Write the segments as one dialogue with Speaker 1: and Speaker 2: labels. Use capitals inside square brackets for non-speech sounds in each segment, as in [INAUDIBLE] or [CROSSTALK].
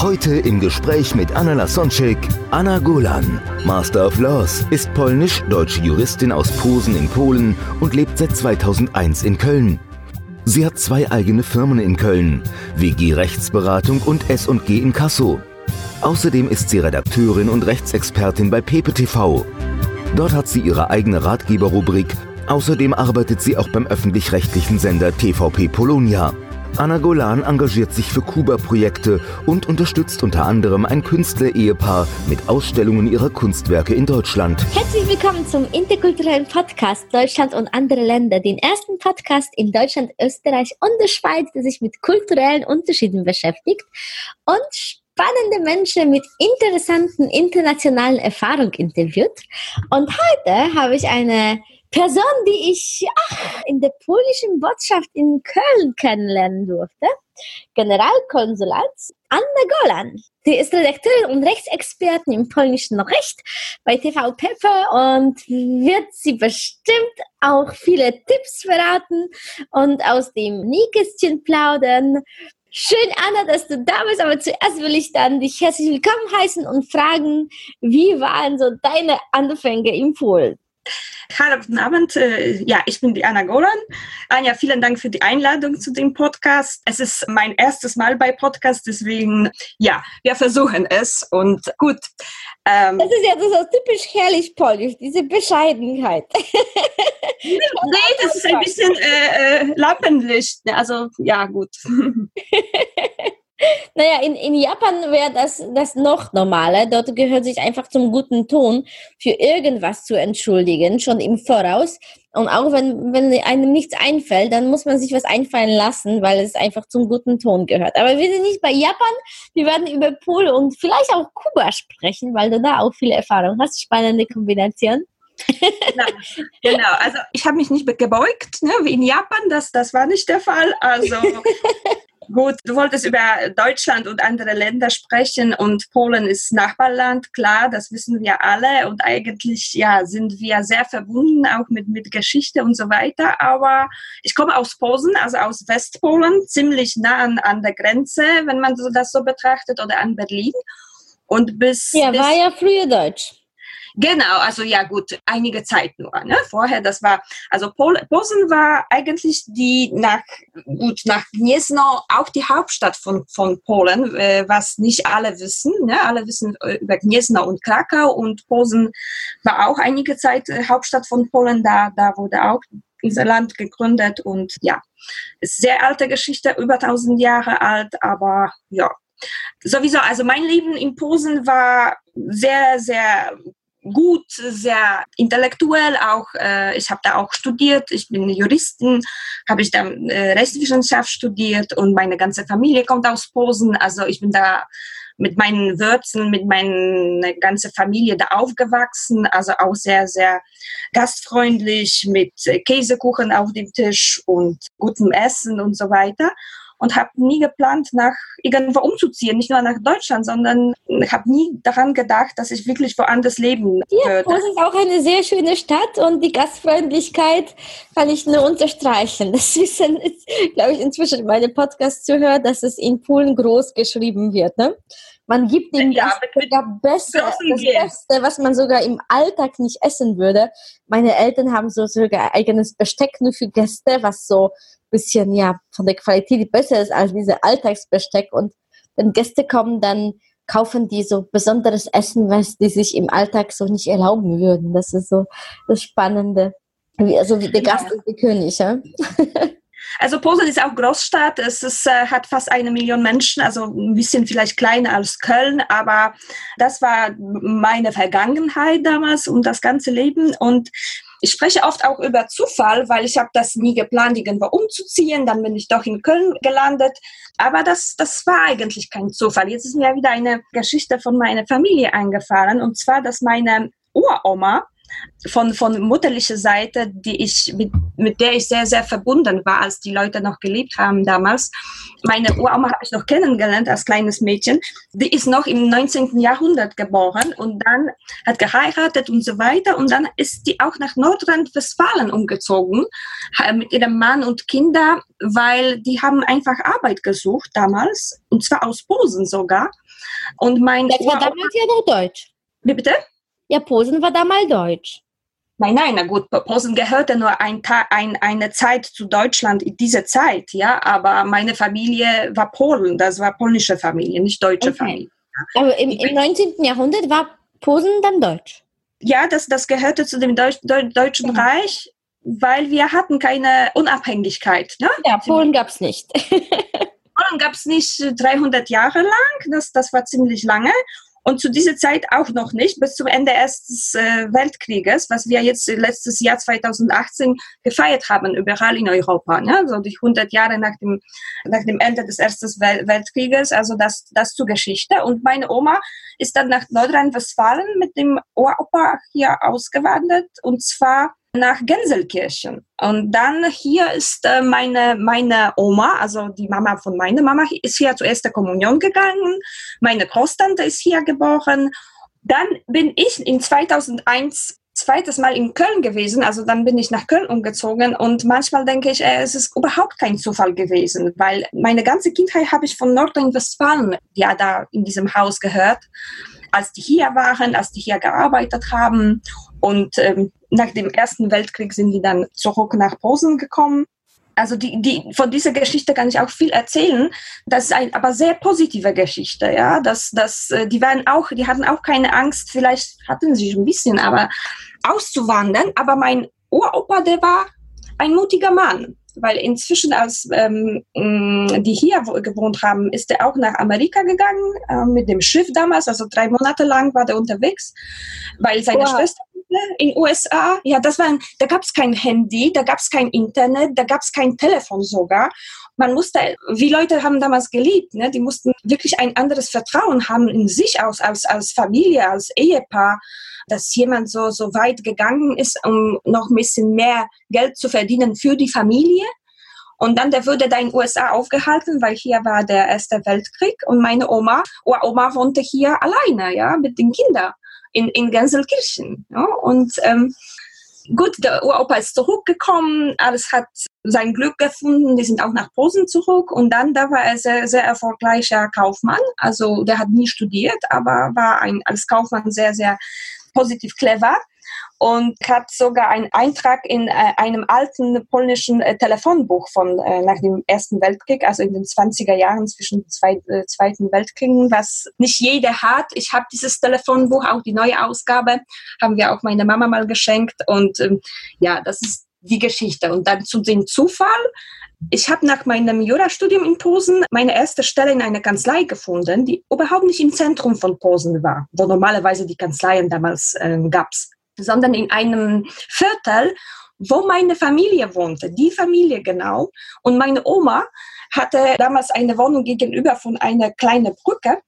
Speaker 1: Heute im Gespräch mit Anna Lasonczyk, Anna Golan. Master of Laws, ist polnisch-deutsche Juristin aus Posen in Polen und lebt seit 2001 in Köln. Sie hat zwei eigene Firmen in Köln, WG Rechtsberatung und S&G Inkasso. Außerdem ist sie Redakteurin und Rechtsexpertin bei Pepe TV. Dort hat sie ihre eigene Ratgeberrubrik. Außerdem arbeitet sie auch beim öffentlich-rechtlichen Sender TVP Polonia. Anna Golan engagiert sich für Kuba-Projekte und unterstützt unter anderem ein Künstler-Ehepaar mit Ausstellungen ihrer Kunstwerke in Deutschland.
Speaker 2: Herzlich willkommen zum interkulturellen Podcast Deutschland und andere Länder, den ersten Podcast in Deutschland, Österreich und der Schweiz, der sich mit kulturellen Unterschieden beschäftigt und spannende Menschen mit interessanten internationalen Erfahrungen interviewt. Und heute habe ich eine Person, die ich ach, in der polnischen Botschaft in Köln kennenlernen durfte, Generalkonsulat Anna Golan. Sie ist Redakteurin und Rechtsexpertin im polnischen Recht bei TV Pepe und wird sie bestimmt auch viele Tipps verraten und aus dem Nähkästchen plaudern. Schön, Anna, dass du da bist, aber zuerst will ich dann dich herzlich willkommen heißen und fragen, wie waren so deine Anfänge im Polen?
Speaker 3: Hallo, guten Abend. Äh, Ja, ich bin die Anna Golan. Anja, vielen Dank für die Einladung zu dem Podcast. Es ist mein erstes Mal bei Podcast, deswegen, ja, wir versuchen es und gut. Ähm,
Speaker 2: Das ist ja so, typisch herrlich polnisch, diese Bescheidenheit. [LAUGHS]
Speaker 3: nee, das ist ein bisschen äh, äh, Lampenlicht. ne? Also, ja, gut. [LAUGHS]
Speaker 2: Naja, in, in Japan wäre das, das noch normaler. Dort gehört sich einfach zum guten Ton, für irgendwas zu entschuldigen, schon im Voraus. Und auch wenn, wenn einem nichts einfällt, dann muss man sich was einfallen lassen, weil es einfach zum guten Ton gehört. Aber wir sind nicht bei Japan. Wir werden über Polen und vielleicht auch Kuba sprechen, weil du da auch viel Erfahrung hast. Spannende Kombination.
Speaker 3: genau, genau. Also, ich habe mich nicht gebeugt, ne, wie in Japan. Das, das war nicht der Fall. Also, [LAUGHS] Gut, du wolltest über Deutschland und andere Länder sprechen und Polen ist Nachbarland, klar, das wissen wir alle und eigentlich ja sind wir sehr verbunden auch mit mit Geschichte und so weiter. Aber ich komme aus Posen, also aus Westpolen, ziemlich nah an, an der Grenze, wenn man so, das so betrachtet, oder an Berlin. Und bis
Speaker 2: Ja,
Speaker 3: bis,
Speaker 2: war ja früher Deutsch.
Speaker 3: Genau, also ja gut, einige Zeit nur. Ne? Vorher, das war, also Pol Posen war eigentlich die nach, gut, nach Gniezno auch die Hauptstadt von, von Polen, äh, was nicht alle wissen. Ne? Alle wissen äh, über Gniezno und Krakau und Posen war auch einige Zeit äh, Hauptstadt von Polen, da, da wurde auch unser Land gegründet und ja, sehr alte Geschichte, über 1000 Jahre alt, aber ja, sowieso, also mein Leben in Posen war sehr, sehr gut, sehr intellektuell auch. Äh, ich habe da auch studiert. Ich bin Juristin, habe ich dann äh, Rechtswissenschaft studiert und meine ganze Familie kommt aus Posen. Also ich bin da mit meinen Wurzeln, mit meiner ganzen Familie da aufgewachsen. Also auch sehr, sehr gastfreundlich mit Käsekuchen auf dem Tisch und gutem Essen und so weiter und habe nie geplant, nach irgendwo umzuziehen, nicht nur nach Deutschland, sondern habe nie daran gedacht, dass ich wirklich woanders leben
Speaker 2: Ja,
Speaker 3: würde.
Speaker 2: Posen ist auch eine sehr schöne Stadt und die Gastfreundlichkeit kann ich nur unterstreichen. Das ist, glaube ich, inzwischen meine Podcast-Zuhörer, dass es in Polen groß geschrieben wird. Ne? Man gibt dem
Speaker 3: Ja,
Speaker 2: sogar besser, das. Beste, was man sogar im Alltag nicht essen würde. Meine Eltern haben so sogar eigenes Besteck nur für Gäste, was so bisschen ja von der Qualität besser ist als diese Alltagsbesteck. Und wenn Gäste kommen, dann kaufen die so besonderes Essen, was die sich im Alltag so nicht erlauben würden. Das ist so das Spannende. Also wie der Gast ist der König, ja? [LAUGHS]
Speaker 3: Also Posen ist auch Großstadt. Es ist, äh, hat fast eine Million Menschen, also ein bisschen vielleicht kleiner als Köln, aber das war meine Vergangenheit damals und das ganze Leben. Und Ich spreche oft auch über Zufall, weil ich habe das nie geplant, irgendwo umzuziehen. Dann bin ich doch in Köln gelandet. Aber das, das war eigentlich kein Zufall. Jetzt ist mir wieder eine Geschichte von meiner Familie eingefallen. Und zwar, dass meine Uroma, von, von mutterlicher Seite, die ich, mit, mit der ich sehr, sehr verbunden war, als die Leute noch gelebt haben damals. Meine Uroma habe ich noch kennengelernt als kleines Mädchen. Die ist noch im 19. Jahrhundert geboren und dann hat geheiratet und so weiter. Und dann ist die auch nach Nordrhein-Westfalen umgezogen mit ihrem Mann und Kinder, weil die haben einfach Arbeit gesucht damals und zwar aus Posen sogar. Und mein
Speaker 2: das war damals ja noch Deutsch.
Speaker 3: Wie bitte?
Speaker 2: Ja, Posen war damals Deutsch.
Speaker 3: Nein, nein, na gut, Posen gehörte nur ein ein, eine Zeit zu Deutschland in dieser Zeit, ja, aber meine Familie war Polen, das war polnische Familie, nicht deutsche okay. Familie.
Speaker 2: Aber im, im 19. Jahrhundert war Posen dann Deutsch?
Speaker 3: Ja, das, das gehörte zu dem Deutsch, Deutschen ja. Reich, weil wir hatten keine Unabhängigkeit. Ne?
Speaker 2: Ja, Polen gab es nicht. [LAUGHS]
Speaker 3: Polen gab es nicht 300 Jahre lang, das, das war ziemlich lange. Und zu dieser Zeit auch noch nicht, bis zum Ende des äh, Weltkrieges, was wir jetzt letztes Jahr 2018 gefeiert haben, überall in Europa. Ne? So die 100 Jahre nach dem, nach dem Ende des Ersten Wel Weltkrieges, also das, das zur Geschichte. Und meine Oma ist dann nach Nordrhein-Westfalen mit dem Opa hier ausgewandert. Und zwar nach Gänselkirchen. Und dann hier ist äh, meine, meine Oma, also die Mama von meiner Mama, ist hier zur ersten Kommunion gegangen. Meine Großtante ist hier geboren. Dann bin ich in 2001 zweites Mal in Köln gewesen, also dann bin ich nach Köln umgezogen und manchmal denke ich, äh, es ist überhaupt kein Zufall gewesen, weil meine ganze Kindheit habe ich von Nordrhein-Westfalen ja da in diesem Haus gehört, als die hier waren, als die hier gearbeitet haben und ähm, nach dem Ersten Weltkrieg sind die dann zurück nach Posen gekommen. Also die, die, von dieser Geschichte kann ich auch viel erzählen. Das ist eine aber sehr positive Geschichte, ja. Das, das, äh, die waren auch, die hatten auch keine Angst, vielleicht hatten sie ein bisschen, aber auszuwandern. Aber mein Uropa, der war ein mutiger Mann, weil inzwischen, als ähm, die hier gewohnt haben, ist er auch nach Amerika gegangen äh, mit dem Schiff damals. Also drei Monate lang war er unterwegs, weil seine wow. Schwester in USA, ja, das war, da gab es kein Handy, da gab es kein Internet, da gab es kein Telefon sogar. Man musste, wie Leute haben damals geliebt, ne? die mussten wirklich ein anderes Vertrauen haben in sich aus, als, als Familie, als Ehepaar, dass jemand so, so weit gegangen ist, um noch ein bisschen mehr Geld zu verdienen für die Familie. Und dann, der wurde da in den USA aufgehalten, weil hier war der Erste Weltkrieg und meine Oma, Oma wohnte hier alleine, ja, mit den Kindern in, in Gänselkirchen. Ja? Und ähm, gut, der Uropa ist zurückgekommen, alles hat sein Glück gefunden, die sind auch nach Posen zurück und dann, da war er sehr, sehr erfolgreicher Kaufmann, also der hat nie studiert, aber war ein, als Kaufmann sehr, sehr positiv clever und hat sogar einen Eintrag in äh, einem alten polnischen äh, Telefonbuch von äh, nach dem Ersten Weltkrieg, also in den 20er Jahren zwischen zwei, Zweiten Weltkriegen, was nicht jeder hat. Ich habe dieses Telefonbuch, auch die neue Ausgabe, haben wir auch meiner Mama mal geschenkt und ähm, ja, das ist die Geschichte. Und dann zu dem Zufall, ich habe nach meinem Jurastudium in Posen meine erste Stelle in einer Kanzlei gefunden, die überhaupt nicht im Zentrum von Posen war, wo normalerweise die Kanzleien damals äh, gab's sondern in einem Viertel, wo meine Familie wohnte, die Familie genau. Und meine Oma hatte damals eine Wohnung gegenüber von einer kleinen Brücke.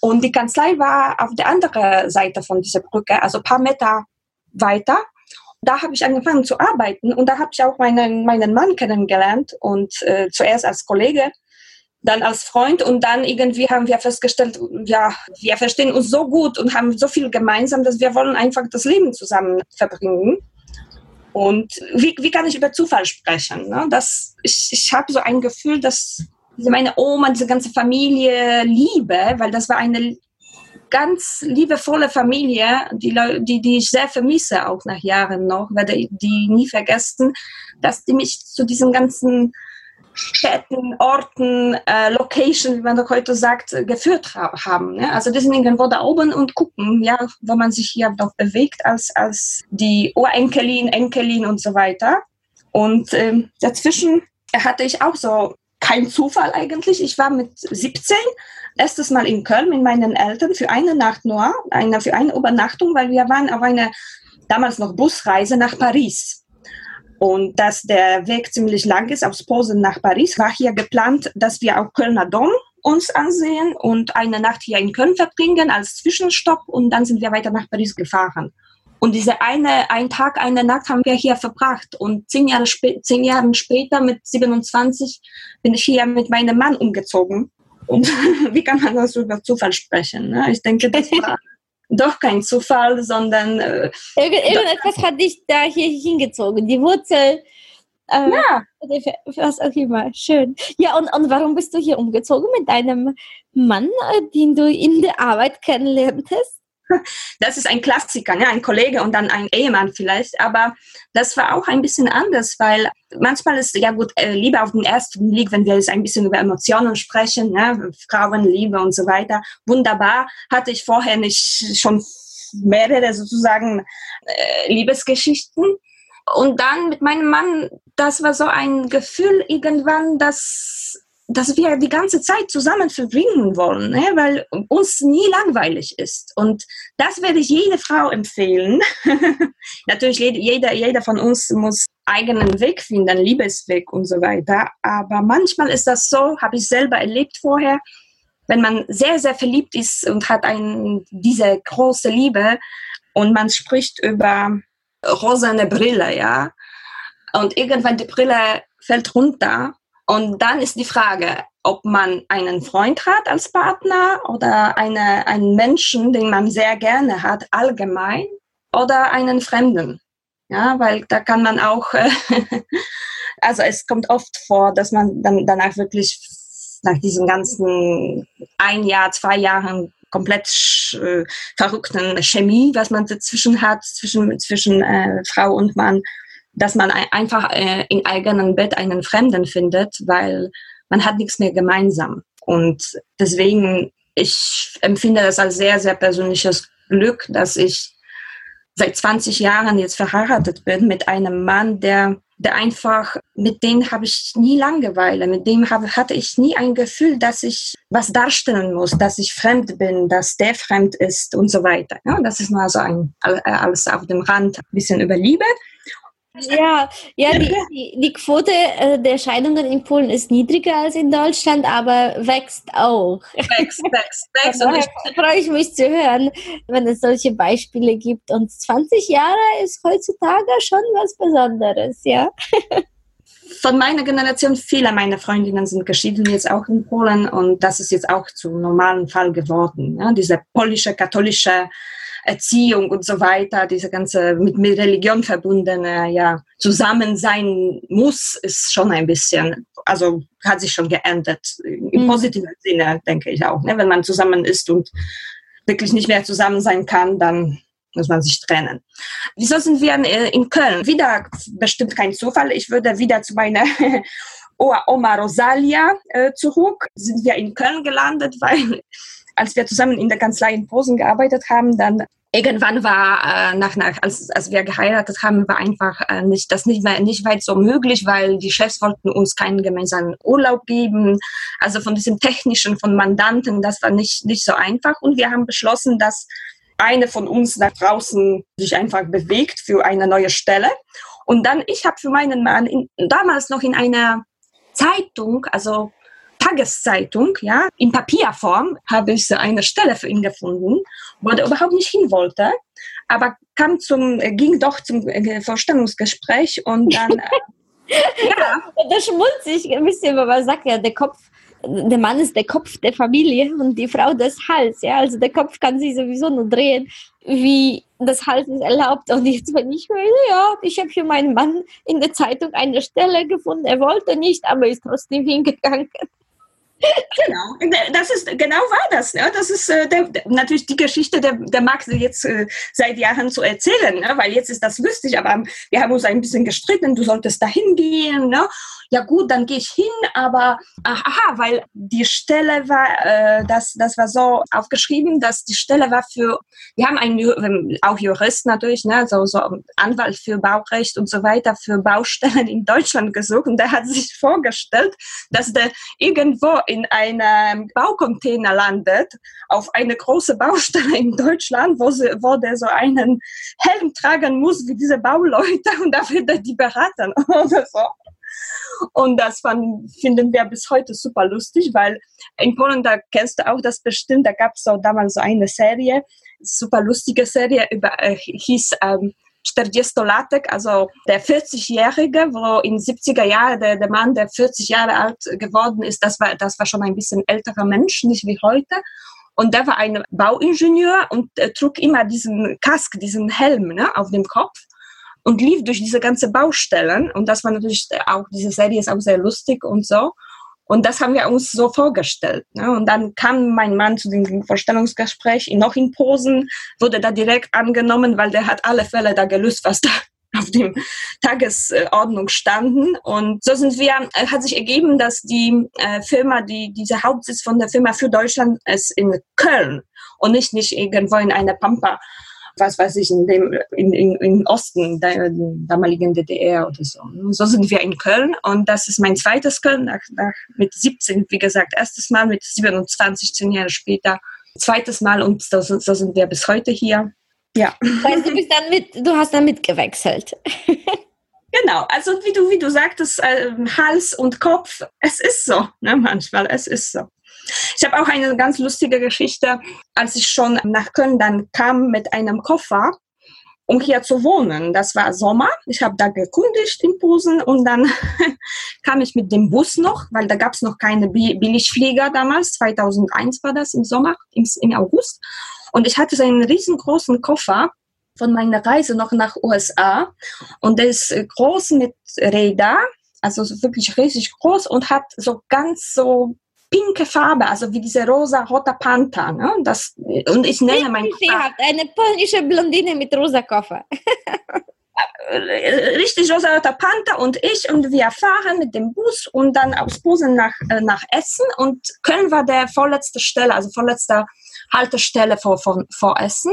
Speaker 3: Und die Kanzlei war auf der anderen Seite von dieser Brücke, also ein paar Meter weiter. Da habe ich angefangen zu arbeiten und da habe ich auch meinen, meinen Mann kennengelernt und äh, zuerst als Kollege dann als Freund und dann irgendwie haben wir festgestellt, ja, wir verstehen uns so gut und haben so viel gemeinsam, dass wir wollen einfach das Leben zusammen verbringen. Und wie, wie kann ich über Zufall sprechen? Ne? Das, ich ich habe so ein Gefühl, dass meine Oma, diese ganze Familie liebe, weil das war eine ganz liebevolle Familie, die, die, die ich sehr vermisse, auch nach Jahren noch, werde die nie vergessen, dass die mich zu diesem ganzen Städten, Orten, äh, Location, wie man doch heute sagt, äh, geführt ha haben. Ne? Also irgendwo da oben und gucken, ja, wo man sich hier doch bewegt als, als die Urenkelin, Enkelin und so weiter. Und ähm, dazwischen hatte ich auch so kein Zufall eigentlich. Ich war mit 17 erstes Mal in Köln mit meinen Eltern für eine Nacht nur, eine, für eine Übernachtung, weil wir waren auf einer damals noch Busreise nach Paris. Und dass der Weg ziemlich lang ist aus Posen nach Paris, war hier geplant, dass wir auch Kölner Dom uns ansehen und eine Nacht hier in Köln verbringen als Zwischenstopp und dann sind wir weiter nach Paris gefahren. Und diese eine, ein Tag, eine Nacht haben wir hier verbracht. Und zehn Jahre, zehn Jahre später, mit 27, bin ich hier mit meinem Mann umgezogen. Und [LAUGHS] wie kann man das über Zufall sprechen? Ne? Ich denke, das war doch kein Zufall, sondern... Äh,
Speaker 2: Irgend, irgendetwas hat dich da hier hingezogen. Die Wurzel äh, ja. Was auch immer. Schön. Ja, und, und warum bist du hier umgezogen mit deinem Mann, äh, den du in der Arbeit kennenlerntest? [LAUGHS]
Speaker 3: Das ist ein Klassiker, ne? ein Kollege und dann ein Ehemann vielleicht. Aber das war auch ein bisschen anders, weil manchmal ist ja gut, äh, Liebe auf den ersten Blick, wenn wir jetzt ein bisschen über Emotionen sprechen, ne? Frauenliebe und so weiter. Wunderbar. Hatte ich vorher nicht schon mehrere sozusagen äh, Liebesgeschichten. Und dann mit meinem Mann, das war so ein Gefühl irgendwann, dass, dass wir die ganze Zeit zusammen verbringen wollen, ne? weil uns nie langweilig ist. Und das werde ich jede Frau empfehlen. [LAUGHS] Natürlich, jeder, jeder von uns muss eigenen Weg finden, Liebesweg und so weiter. Aber manchmal ist das so, habe ich selber erlebt vorher, wenn man sehr, sehr verliebt ist und hat ein, diese große Liebe und man spricht über rosane Brille, ja. Und irgendwann die Brille fällt runter. Und dann ist die Frage, ob man einen Freund hat als Partner oder eine, einen Menschen, den man sehr gerne hat, allgemein, oder einen Fremden. Ja, weil da kann man auch, [LAUGHS] also es kommt oft vor, dass man dann danach wirklich nach diesem ganzen ein Jahr, zwei Jahren komplett äh, verrückten Chemie, was man dazwischen hat, zwischen, zwischen äh, Frau und Mann, dass man einfach äh, im eigenen Bett einen Fremden findet, weil man hat nichts mehr gemeinsam. Und deswegen, ich empfinde das als sehr, sehr persönliches Glück, dass ich seit 20 Jahren jetzt verheiratet bin mit einem Mann, der der einfach, mit dem habe ich nie Langeweile, mit dem habe, hatte ich nie ein Gefühl, dass ich was darstellen muss, dass ich fremd bin, dass der fremd ist und so weiter. Ja, das ist mal so ein, alles auf dem Rand, ein bisschen über Liebe.
Speaker 2: Ja, ja die, die, die Quote äh, der Scheidungen in Polen ist niedriger als in Deutschland, aber wächst auch. Wächst, wächst, wächst. Und ich freue ich mich zu hören, wenn es solche Beispiele gibt. Und 20 Jahre ist heutzutage schon was Besonderes, ja.
Speaker 3: Von meiner Generation, viele meiner Freundinnen sind geschieden jetzt auch in Polen und das ist jetzt auch zum normalen Fall geworden. Ja? Diese polnische, katholische Erziehung und so weiter, diese ganze mit, mit Religion verbundene ja, Zusammensein muss, ist schon ein bisschen, also hat sich schon geändert. Im mhm. positiven Sinne, denke ich auch. Ne? Wenn man zusammen ist und wirklich nicht mehr zusammen sein kann, dann muss man sich trennen. Wieso sind wir in Köln? Wieder bestimmt kein Zufall. Ich würde wieder zu meiner [LAUGHS] Oma Rosalia äh, zurück. Sind wir in Köln gelandet, [LAUGHS] weil als wir zusammen in der Kanzlei in Posen gearbeitet haben, dann irgendwann war äh, nach, nach als, als wir geheiratet haben, war einfach äh, nicht das nicht mehr nicht weit so möglich, weil die Chefs wollten uns keinen gemeinsamen Urlaub geben. Also von diesem technischen von Mandanten, das war nicht nicht so einfach und wir haben beschlossen, dass eine von uns nach draußen sich einfach bewegt für eine neue Stelle. Und dann ich habe für meinen Mann in, damals noch in einer Zeitung, also Tageszeitung, ja, in Papierform habe ich so eine Stelle für ihn gefunden, wo er überhaupt nicht hin wollte, aber kam zum, ging doch zum äh, Vorstellungsgespräch und dann, äh, [LAUGHS]
Speaker 2: ja. Da schmutzt sich ein bisschen, weil man sagt ja, der Kopf, der Mann ist der Kopf der Familie und die Frau das Hals, ja, also der Kopf kann sich sowieso nur drehen, wie das Hals es erlaubt. Und jetzt, wenn ich ja, ich habe für meinen Mann in der Zeitung eine Stelle gefunden, er wollte nicht, aber ist trotzdem hingegangen.
Speaker 3: Genau, das ist genau war das. Ne? Das ist äh, der, natürlich die Geschichte, der, der mag jetzt äh, seit Jahren zu erzählen, ne? weil jetzt ist das lustig, aber wir haben uns ein bisschen gestritten, du solltest da hingehen. Ne? Ja gut, dann gehe ich hin, aber aha, weil die Stelle war, äh, das, das war so aufgeschrieben, dass die Stelle war für, wir haben einen ähm, auch Jurist natürlich, ne? so, so Anwalt für Baurecht und so weiter, für Baustellen in Deutschland gesucht und der hat sich vorgestellt, dass der irgendwo in einem Baucontainer landet, auf eine große Baustelle in Deutschland, wo, sie, wo der so einen Helm tragen muss wie diese Bauleute und da wird er die beraten [LAUGHS] oder so. Und das fand, finden wir bis heute super lustig, weil in Polen, da kennst du auch das bestimmt, da gab es so damals so eine Serie, super lustige Serie, über, äh, hieß ähm, 40 Latek, also der 40-Jährige, wo in 70er Jahren der, der Mann, der 40 Jahre alt geworden ist, das war, das war schon ein bisschen älterer Mensch, nicht wie heute. Und der war ein Bauingenieur und äh, trug immer diesen Kask, diesen Helm ne, auf dem Kopf und lief durch diese ganze Baustellen. Und das war natürlich auch, diese Serie ist auch sehr lustig und so. Und das haben wir uns so vorgestellt. Ne? Und dann kam mein Mann zu dem Vorstellungsgespräch, noch in Posen, wurde da direkt angenommen, weil der hat alle Fälle da gelöst, was da [LAUGHS] auf dem Tagesordnung standen. Und so sind wir, äh, hat sich ergeben, dass die äh, Firma, die, dieser Hauptsitz von der Firma für Deutschland ist in Köln und nicht, nicht irgendwo in einer Pampa was weiß ich, in dem, in, in, im Osten der damaligen DDR oder so. So sind wir in Köln und das ist mein zweites Köln, nach, nach, mit 17, wie gesagt, erstes Mal, mit 27, zehn Jahre später, zweites Mal und so, so sind wir bis heute hier. Ja.
Speaker 2: Weil du bist dann mit, du hast dann mitgewechselt. [LAUGHS]
Speaker 3: Genau, also wie du, wie du sagtest, äh, Hals und Kopf, es ist so, ne, manchmal, es ist so. Ich habe auch eine ganz lustige Geschichte, als ich schon nach Köln dann kam mit einem Koffer, um hier zu wohnen. Das war Sommer. Ich habe da gekundigt in Posen und dann [LAUGHS] kam ich mit dem Bus noch, weil da gab es noch keine Billigflieger damals. 2001 war das im Sommer, im, im August. Und ich hatte so einen riesengroßen Koffer von meiner Reise noch nach USA und der ist groß mit Räder, also wirklich riesig groß und hat so ganz so pinke Farbe, also wie diese rosa-roter Panther. Ne? Das, und ich nenne mein
Speaker 2: Sie hat eine polnische Blondine mit rosa Koffer.
Speaker 3: Äh, richtig rosa-roter Panther und ich und wir fahren mit dem Bus und dann aus Posen nach, äh, nach Essen und Köln war der vorletzte Stelle, also vorletzte Haltestelle vor, vor, vor Essen.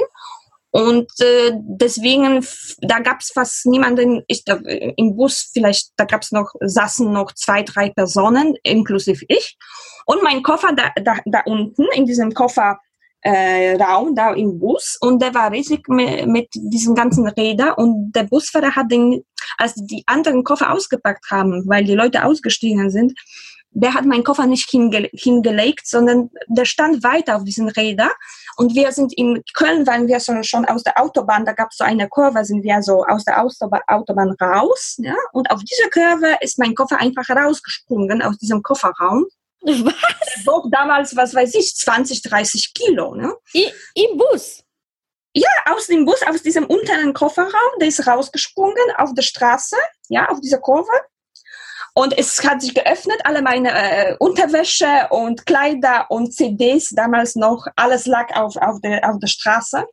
Speaker 3: Und äh, deswegen, da gab es fast niemanden, ich, da, im Bus vielleicht, da gab es noch, saßen noch zwei, drei Personen, inklusive ich. Und mein Koffer da, da, da unten, in diesem Kofferraum, äh, da im Bus. Und der war riesig mit, mit diesen ganzen Rädern. Und der Busfahrer hat den, als die anderen Koffer ausgepackt haben, weil die Leute ausgestiegen sind, der hat meinen Koffer nicht hinge hingelegt, sondern der stand weiter auf diesen Rädern. Und wir sind in Köln, waren wir schon, schon aus der Autobahn, da gab es so eine Kurve, sind wir so aus der Autobahn raus. Ja? Und auf dieser Kurve ist mein Koffer einfach rausgesprungen aus diesem Kofferraum. [LAUGHS] Was? Der wog damals, was weiß ich, 20, 30 Kilo. Ne?
Speaker 2: I, Im Bus?
Speaker 3: Ja, aus dem Bus, aus diesem unteren Kofferraum, der ist rausgesprungen auf der Straße, ja, auf dieser Kurve. Und es hat sich geöffnet, alle meine äh, Unterwäsche und Kleider und CDs, damals noch, alles lag auf, auf, der, auf der Straße.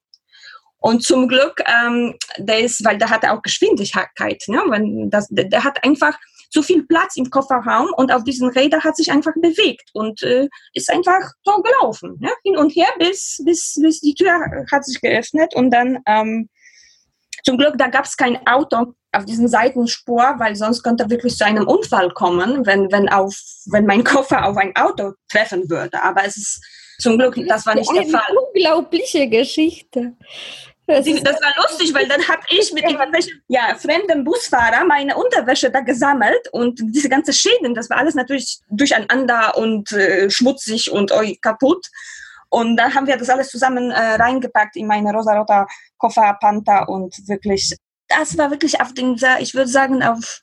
Speaker 3: Und zum Glück, ähm, der ist, weil der hatte auch Geschwindigkeit, ne? Wenn das, der, der hat einfach zu viel Platz im Kofferraum und auf diesen Rädern hat sich einfach bewegt und äh, ist einfach so gelaufen, ne? hin und her, bis, bis, bis die Tür hat sich geöffnet und dann ähm, zum Glück, da gab es kein Auto auf diesem Seitenspur, weil sonst könnte wirklich zu einem Unfall kommen, wenn, wenn, auf, wenn mein Koffer auf ein Auto treffen würde. Aber es ist zum Glück, das war nicht der Fall.
Speaker 2: Eine unglaubliche Geschichte.
Speaker 3: Das, das war lustig, weil dann habe ich mit irgendwelchen ja, fremden Busfahrer meine Unterwäsche da gesammelt und diese ganze Schäden, das war alles natürlich durcheinander und äh, schmutzig und oh, kaputt. Und da haben wir das alles zusammen äh, reingepackt in meine rosa-roter Koffer, Panther und wirklich, das war wirklich auf den, ich würde sagen, auf,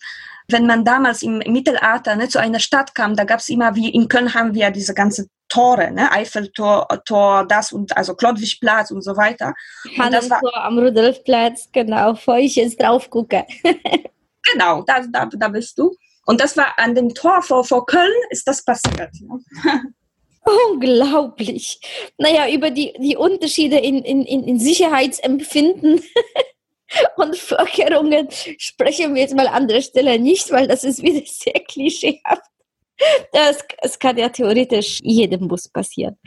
Speaker 3: wenn man damals im, im Mittelalter ne, zu einer Stadt kam, da gab es immer, wie in Köln haben wir diese ganze Tore, ne? Eiffeltor, Tor, das und also Klodwigplatz und so weiter.
Speaker 2: Das war am Rudolfplatz, genau, bevor ich jetzt drauf gucke. [LAUGHS]
Speaker 3: genau, da, da, da bist du. Und das war an dem Tor vor, vor Köln ist das passiert. Ne? [LAUGHS]
Speaker 2: Unglaublich. Naja, über die, die Unterschiede in, in, in Sicherheitsempfinden [LAUGHS] und Vorkehrungen sprechen wir jetzt mal an der Stelle nicht, weil das ist wieder sehr klischeehaft. Das, das kann ja theoretisch jedem Bus passieren.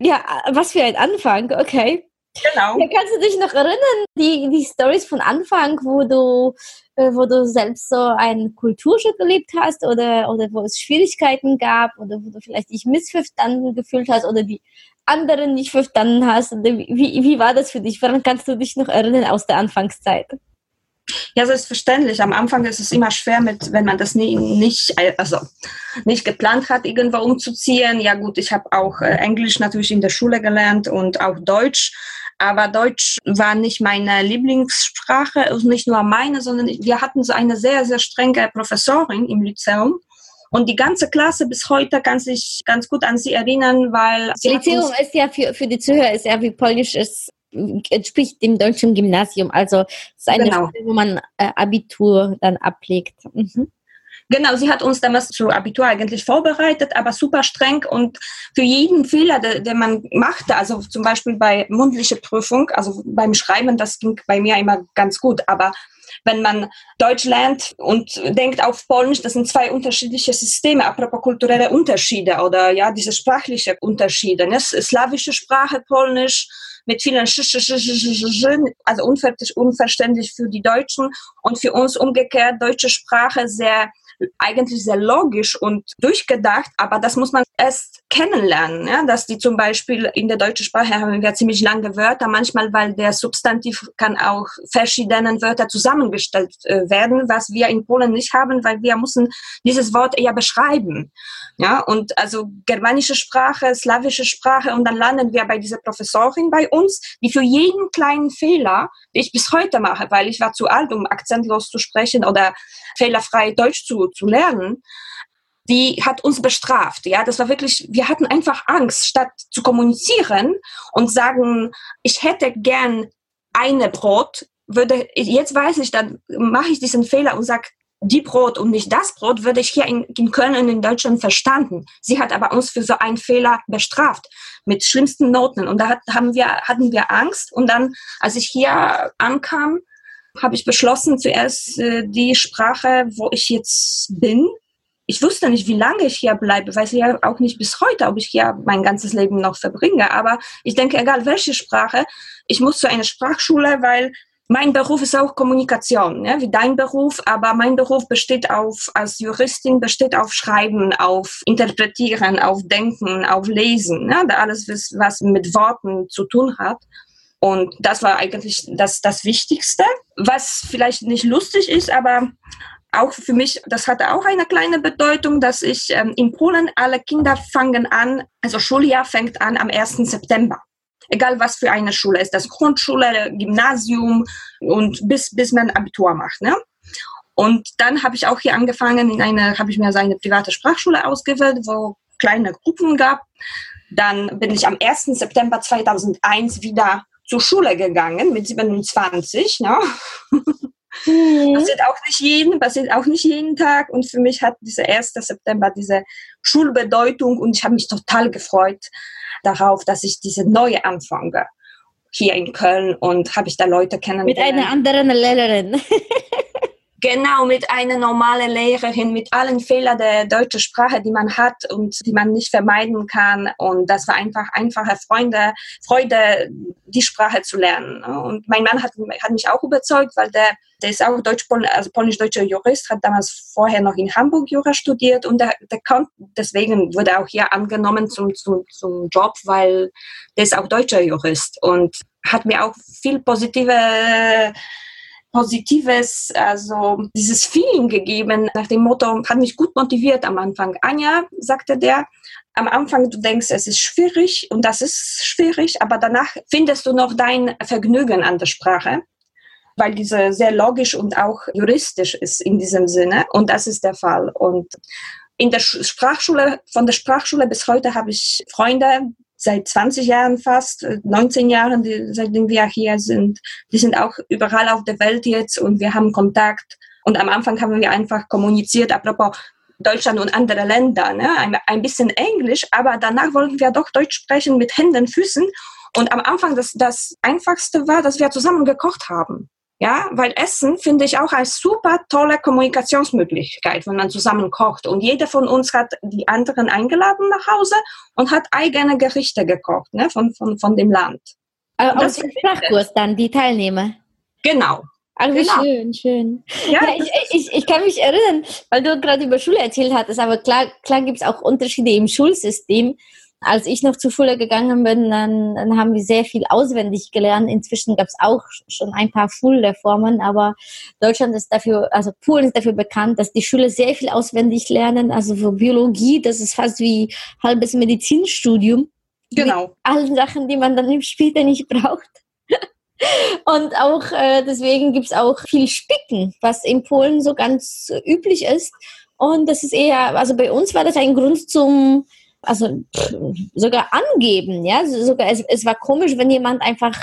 Speaker 2: Ja, was für ein Anfang, okay.
Speaker 3: Genau.
Speaker 2: Ja, kannst du dich noch erinnern, die, die Stories von Anfang, wo du äh, wo du selbst so einen Kulturschock erlebt hast oder, oder wo es Schwierigkeiten gab oder wo du vielleicht dich missverstanden gefühlt hast oder die anderen nicht verstanden hast? Wie, wie war das für dich? Woran kannst du dich noch erinnern aus der Anfangszeit?
Speaker 3: Ja, selbstverständlich. Am Anfang ist es immer schwer, mit, wenn man das nie, nicht, also nicht geplant hat, irgendwo umzuziehen. Ja gut, ich habe auch äh, Englisch natürlich in der Schule gelernt und auch Deutsch. Aber Deutsch war nicht meine Lieblingssprache, also nicht nur meine, sondern wir hatten so eine sehr, sehr strenge Professorin im Lyzeum. Und die ganze Klasse bis heute kann sich ganz gut an sie erinnern, weil sie
Speaker 2: Lyzeum ist ja für, für die Zuhörer ist ja wie Polnisch ist entspricht dem deutschen Gymnasium. Also es ist eine genau. Schule, wo man äh, Abitur dann ablegt. Mhm.
Speaker 3: Genau, sie hat uns damals zu Abitur eigentlich vorbereitet, aber super streng und für jeden Fehler, den man machte, also zum Beispiel bei mundlicher Prüfung, also beim Schreiben, das ging bei mir immer ganz gut, aber wenn man Deutsch lernt und denkt auf Polnisch, das sind zwei unterschiedliche Systeme, apropos kulturelle Unterschiede oder ja, diese sprachliche Unterschiede. Ne? Slawische Sprache, Polnisch, mit vielen Sch, Sch, Sch, also unverständlich für die Deutschen und für uns umgekehrt. Deutsche Sprache sehr eigentlich sehr logisch und durchgedacht, aber das muss man erst kennenlernen, ja? dass die zum Beispiel in der deutschen Sprache haben wir ziemlich lange Wörter, manchmal, weil der Substantiv kann auch verschiedenen Wörter zusammengestellt äh, werden, was wir in Polen nicht haben, weil wir müssen dieses Wort eher beschreiben. Ja, und also germanische Sprache, slawische Sprache und dann landen wir bei dieser Professorin bei uns, die für jeden kleinen Fehler, den ich bis heute mache, weil ich war zu alt, um akzentlos zu sprechen oder fehlerfrei Deutsch zu, zu lernen, die hat uns bestraft. Ja, das war wirklich, wir hatten einfach Angst, statt zu kommunizieren und sagen, ich hätte gern eine Brot, würde, jetzt weiß ich, dann mache ich diesen Fehler und sage, die Brot und nicht das Brot, würde ich hier in, in Köln und in Deutschland verstanden. Sie hat aber uns für so einen Fehler bestraft mit schlimmsten Noten. Und da hat, haben wir, hatten wir Angst. Und dann, als ich hier ankam, habe ich beschlossen, zuerst äh, die Sprache, wo ich jetzt bin. Ich wusste nicht, wie lange ich hier bleibe, weiß ja auch nicht bis heute, ob ich hier mein ganzes Leben noch verbringe. Aber ich denke, egal welche Sprache, ich muss zu einer Sprachschule, weil mein Beruf ist auch Kommunikation, ja, wie dein Beruf, aber mein Beruf besteht auf, als Juristin besteht auf Schreiben, auf Interpretieren, auf Denken, auf Lesen, ja, alles, was mit Worten zu tun hat. Und das war eigentlich das, das Wichtigste, was vielleicht nicht lustig ist, aber auch für mich, das hatte auch eine kleine Bedeutung, dass ich ähm, in Polen alle Kinder fangen an, also Schuljahr fängt an am 1. September. Egal was für eine Schule ist, das Grundschule, Gymnasium und bis, bis man Abitur macht. Ne? Und dann habe ich auch hier angefangen, in eine, habe ich mir eine private Sprachschule ausgewählt, wo kleine Gruppen gab. Dann bin ich am 1. September 2001 wieder zur Schule gegangen mit 27. Ne? Mhm. Passiert auch nicht jeden, passiert auch nicht jeden Tag. Und für mich hat dieser 1. September diese Schulbedeutung und ich habe mich total gefreut darauf, dass ich diese neue anfange hier in Köln und habe ich da Leute kennengelernt.
Speaker 2: Mit einer anderen Lehrerin. [LAUGHS]
Speaker 3: Genau, mit einer normalen Lehrerin, mit allen Fehlern der deutschen Sprache, die man hat und die man nicht vermeiden kann. Und das war einfach einfache Freunde, Freude, die Sprache zu lernen. Und mein Mann hat, hat mich auch überzeugt, weil der, der ist auch Deutsch, also polnisch-deutscher Jurist, hat damals vorher noch in Hamburg Jura studiert und der, der kommt, deswegen wurde auch hier angenommen zum, zum, zum Job, weil der ist auch deutscher Jurist und hat mir auch viel positive positives, also dieses Feeling gegeben, nach dem Motto, hat mich gut motiviert am Anfang. Anja, sagte der, am Anfang du denkst, es ist schwierig und das ist schwierig, aber danach findest du noch dein Vergnügen an der Sprache, weil diese sehr logisch und auch juristisch ist in diesem Sinne und das ist der Fall. Und in der Sprachschule, von der Sprachschule bis heute habe ich Freunde, seit 20 Jahren fast, 19 äh, Jahren, die, seitdem wir hier sind. Die sind auch überall auf der Welt jetzt und wir haben Kontakt. Und am Anfang haben wir einfach kommuniziert, apropos Deutschland und andere Länder, ne? ein, ein bisschen Englisch, aber danach wollten wir doch Deutsch sprechen mit Händen, Füßen. Und am Anfang das, das Einfachste war, dass wir zusammen gekocht haben. Ja, weil Essen finde ich auch als super tolle Kommunikationsmöglichkeit, wenn man zusammen kocht. Und jeder von uns hat die anderen eingeladen nach Hause und hat eigene Gerichte gekocht, ne, von, von, von dem Land.
Speaker 2: Also aus dem Sprachkurs dann, die Teilnehmer?
Speaker 3: Genau.
Speaker 2: Ach, wie
Speaker 3: Genau.
Speaker 2: schön, schön.
Speaker 3: Ja,
Speaker 2: Ja, ich, ich, ich kann mich erinnern, weil du gerade über Schule erzählt hattest, aber klar, klar gibt es auch Unterschiede im Schulsystem. Als ich noch zur Schule gegangen bin, dann, dann haben wir sehr viel auswendig gelernt. Inzwischen gab es auch schon ein paar Schulreformen, aber Deutschland ist dafür, also Polen ist dafür bekannt, dass die Schüler sehr viel auswendig lernen. Also für Biologie, das ist fast wie halbes Medizinstudium
Speaker 3: genau.
Speaker 2: allen Sachen, die man dann später nicht braucht. [LAUGHS] Und auch äh, deswegen gibt's auch viel Spicken, was in Polen so ganz üblich ist. Und das ist eher, also bei uns war das ein Grund zum, also sogar angeben, ja. So- Sogar es, es war komisch, wenn jemand einfach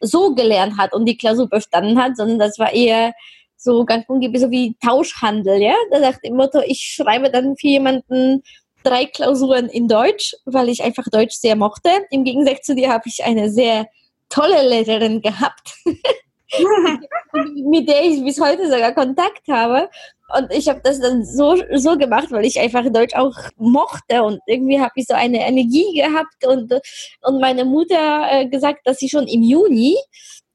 Speaker 2: so gelernt hat und die Klausur bestanden hat, sondern das war eher so ganz ungefähr so wie Tauschhandel, ja. Da sagt im Motto, ich schreibe dann für jemanden drei Klausuren in Deutsch, weil ich einfach Deutsch sehr mochte. Im Gegensatz zu dir habe ich eine sehr tolle Lehrerin gehabt, [LAUGHS] [LAUGHS] mit der ich bis heute sogar Kontakt habe. Und ich habe das dann so, so gemacht, weil ich einfach Deutsch auch mochte und irgendwie habe ich so eine Energie gehabt und, und meine Mutter äh, gesagt, dass sie schon im Juni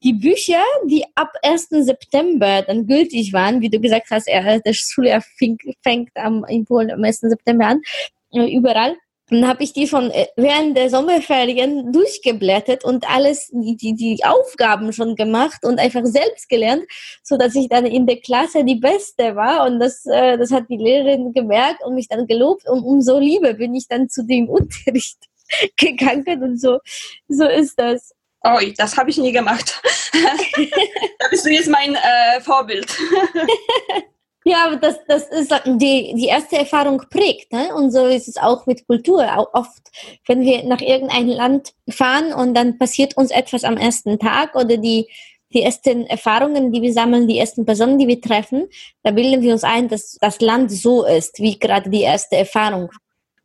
Speaker 2: die Bücher, die ab 1. September dann gültig waren, wie du gesagt hast, er, das Schuljahr fängt am, in Polen am 1. September an, äh, überall. Dann habe ich die von äh, während der Sommerferien durchgeblättert und alles, die, die, die Aufgaben schon gemacht und einfach selbst gelernt, so dass ich dann in der Klasse die Beste war. Und das, äh, das hat die Lehrerin gemerkt und mich dann gelobt. Und umso lieber bin ich dann zu dem [LAUGHS] Unterricht gegangen und so, so ist das.
Speaker 3: Oh, das habe ich nie gemacht. [LAUGHS] da bist du jetzt mein äh, Vorbild. [LAUGHS]
Speaker 2: Ja, aber das, das ist die, die erste Erfahrung prägt. Ne? Und so ist es auch mit Kultur. Auch oft, wenn wir nach irgendein Land fahren und dann passiert uns etwas am ersten Tag oder die, die ersten Erfahrungen, die wir sammeln, die ersten Personen, die wir treffen, da bilden wir uns ein, dass das Land so ist, wie gerade die erste Erfahrung.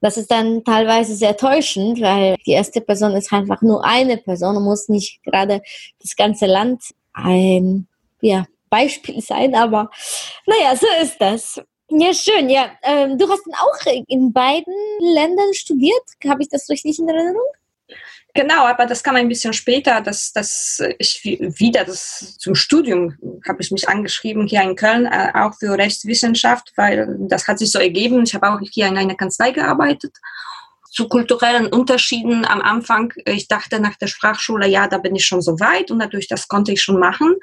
Speaker 2: Das ist dann teilweise sehr täuschend, weil die erste Person ist einfach nur eine Person und muss nicht gerade das ganze Land ein, ja, Beispiel sein, aber naja, so ist das. Ja, schön. Ja, ähm, du hast dann auch in beiden Ländern studiert. Habe ich das richtig in Erinnerung?
Speaker 3: Genau, aber das kam ein bisschen später, dass, dass ich wieder das zum Studium habe ich mich angeschrieben hier in Köln, äh, auch für Rechtswissenschaft, weil das hat sich so ergeben. Ich habe auch hier in einer Kanzlei gearbeitet. Zu kulturellen Unterschieden am Anfang, ich dachte nach der Sprachschule, ja, da bin ich schon so weit und natürlich, das konnte ich schon machen.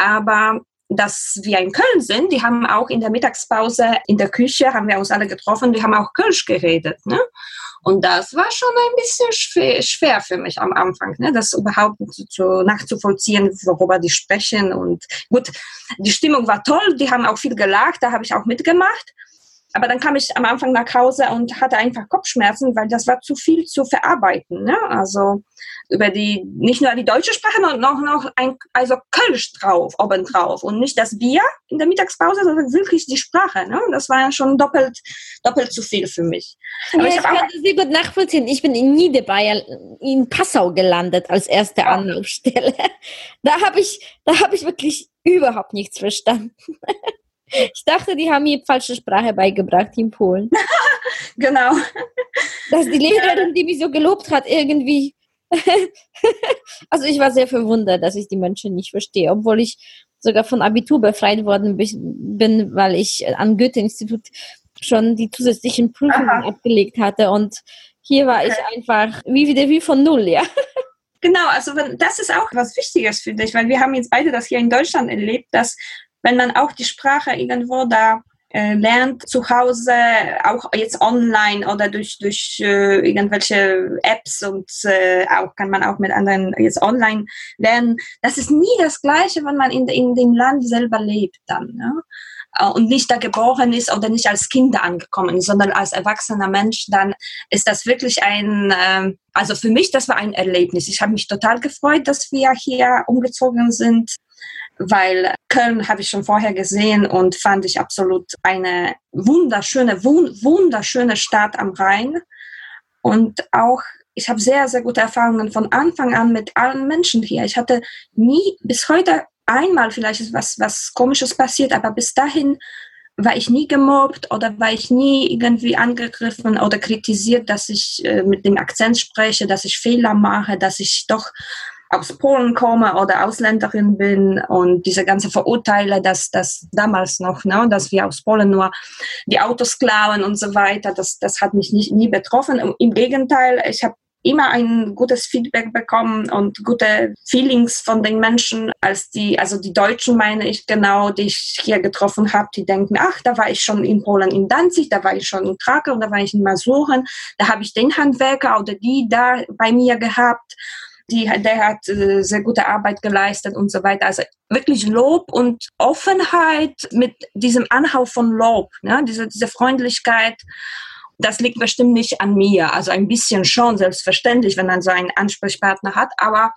Speaker 3: Aber dass wir in Köln sind, die haben auch in der Mittagspause in der Küche, haben wir uns alle getroffen, die haben auch Kölsch geredet. Ne? Und das war schon ein bisschen schwer, schwer für mich am Anfang, ne? das überhaupt zu, zu, nachzuvollziehen, worüber die sprechen. Und gut, die Stimmung war toll, die haben auch viel gelacht, da habe ich auch mitgemacht. Aber dann kam ich am Anfang nach Hause und hatte einfach Kopfschmerzen, weil das war zu viel zu verarbeiten. Ne? Also über die, nicht nur die deutsche Sprache, sondern noch, noch ein, also Kölsch drauf, obendrauf. Und nicht das Bier in der Mittagspause, sondern wirklich die Sprache. Ne? Das war schon doppelt, doppelt zu viel für mich.
Speaker 2: Aber ja, ich, ich kann das sehr gut nachvollziehen. Ich bin in Niederbayern, in Passau gelandet als erste ja. Anlaufstelle. [LAUGHS] Da habe ich, da habe ich wirklich überhaupt nichts verstanden. [LAUGHS] Ich dachte, die haben mir falsche Sprache beigebracht in Polen. [LAUGHS]
Speaker 3: genau.
Speaker 2: Dass die Lehrerin, die mich so gelobt hat, irgendwie. [LAUGHS] also ich war sehr verwundert, dass ich die Menschen nicht verstehe, obwohl ich sogar von Abitur befreit worden bin, weil ich am Goethe-Institut schon die zusätzlichen Prüfungen Aha. abgelegt hatte. Und hier war okay. ich einfach wie wieder wie von null, ja. [LAUGHS]
Speaker 3: Genau, also wenn, das ist auch was Wichtiges für dich, weil wir haben jetzt beide das hier in Deutschland erlebt, dass wenn man auch die Sprache irgendwo da äh, lernt, zu Hause, auch jetzt online oder durch, durch äh, irgendwelche Apps und äh, auch kann man auch mit anderen jetzt online lernen. Das ist nie das Gleiche, wenn man in, in dem Land selber lebt dann. Ne? und nicht da geboren ist oder nicht als Kind angekommen ist, sondern als erwachsener Mensch, dann ist das wirklich ein, äh, also für mich, das war ein Erlebnis. Ich habe mich total gefreut, dass wir hier umgezogen sind weil Köln habe ich schon vorher gesehen und fand ich absolut eine wunderschöne, wunderschöne Stadt am Rhein. Und auch, ich habe sehr, sehr gute Erfahrungen von Anfang an mit allen Menschen hier. Ich hatte nie, bis heute einmal vielleicht was, was Komisches passiert, aber bis dahin war ich nie gemobbt oder war ich nie irgendwie angegriffen oder kritisiert, dass ich äh, mit dem Akzent spreche, dass ich Fehler mache, dass ich doch aus Polen komme oder Ausländerin bin und diese ganze Verurteile, dass das damals noch, ne, dass wir aus Polen nur die Autos klauen und so weiter, das, das hat mich nicht, nie betroffen. Im Gegenteil, ich habe immer ein gutes Feedback bekommen und gute Feelings von den Menschen, als die, also die Deutschen meine ich genau, die ich hier getroffen habe, die denken, ach, da war ich schon in Polen in Danzig, da war ich schon in Krakau, da war ich in Masuren, da habe ich den Handwerker oder die da bei mir gehabt. Die, der hat äh, sehr gute Arbeit geleistet und so weiter. Also wirklich Lob und Offenheit mit diesem Anhau von Lob, ne? diese, diese Freundlichkeit das liegt bestimmt nicht an mir. Also ein bisschen schon, selbstverständlich, wenn man so einen Ansprechpartner hat. Aber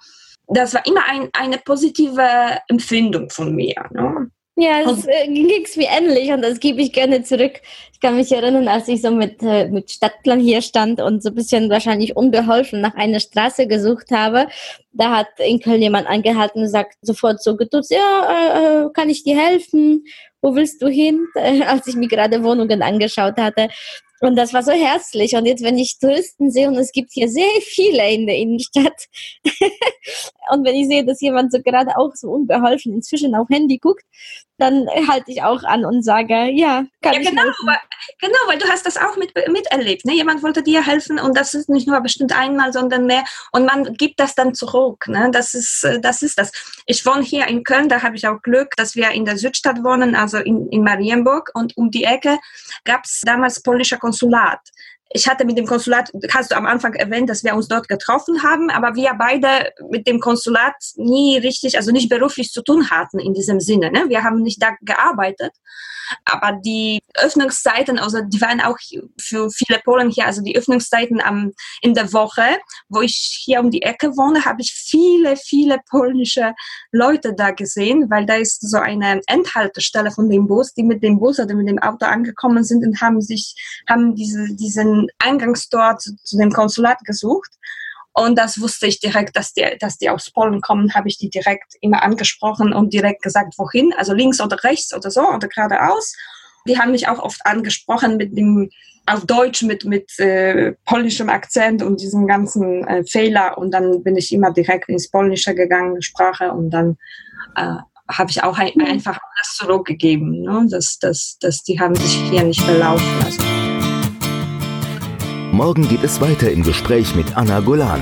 Speaker 3: das war immer ein, eine positive Empfindung von mir. Ne?
Speaker 2: Ja, es äh, ging es mir ähnlich und das gebe ich gerne zurück. Ich kann mich erinnern, als ich so mit, äh, mit Stadtplan hier stand und so ein bisschen wahrscheinlich unbeholfen nach einer Straße gesucht habe, da hat in Köln jemand angehalten und sagt sofort so getutzt, ja, äh, äh kann ich dir helfen? Wo willst du hin? [LAUGHS] als ich mir gerade Wohnungen angeschaut hatte. Und das war so herzlich. Und jetzt, wenn ich Touristen sehe, und es gibt hier sehr viele in der Innenstadt, [LAUGHS] und wenn ich sehe, dass jemand so gerade auch so unbeholfen inzwischen auf Handy guckt, dann halte ich auch an und sage, ja, kann ja, ich
Speaker 3: genau, weil, genau, weil du hast das auch mit, miterlebt. Ne? Jemand wollte dir helfen und das ist nicht nur bestimmt einmal, sondern mehr. Und man gibt das dann zurück. Ne? Das, ist, das ist das. Ich wohne hier in Köln, da habe ich auch Glück, dass wir in der Südstadt wohnen, also in, in Marienburg. Und um die Ecke gab es damals polnischer Konsulat ich hatte mit dem Konsulat, hast du am Anfang erwähnt, dass wir uns dort getroffen haben, aber wir beide mit dem Konsulat nie richtig, also nicht beruflich zu tun hatten in diesem Sinne. Ne? Wir haben nicht da gearbeitet, aber die Öffnungszeiten, also die waren auch für viele Polen hier, also die Öffnungszeiten am, in der Woche, wo ich hier um die Ecke wohne, habe ich viele, viele polnische Leute da gesehen, weil da ist so eine Endhaltestelle von dem Bus, die mit dem Bus oder mit dem Auto angekommen sind und haben sich, haben diese, diesen Eingangstor zu, zu dem Konsulat gesucht. Und das wusste ich direkt, dass die, dass die aus Polen kommen, habe ich die direkt immer angesprochen und direkt gesagt, wohin, also links oder rechts oder so oder geradeaus. Die haben mich auch oft angesprochen mit dem, auf Deutsch mit, mit äh, polnischem Akzent und diesen ganzen äh, Fehler. Und dann bin ich immer direkt ins Polnische gegangen, Sprache, und dann äh, habe ich auch ein, mhm. einfach alles zurückgegeben. Ne? dass, dass, dass die haben sich hier nicht belaufen lassen.
Speaker 1: Morgen geht es weiter im Gespräch mit Anna Golan.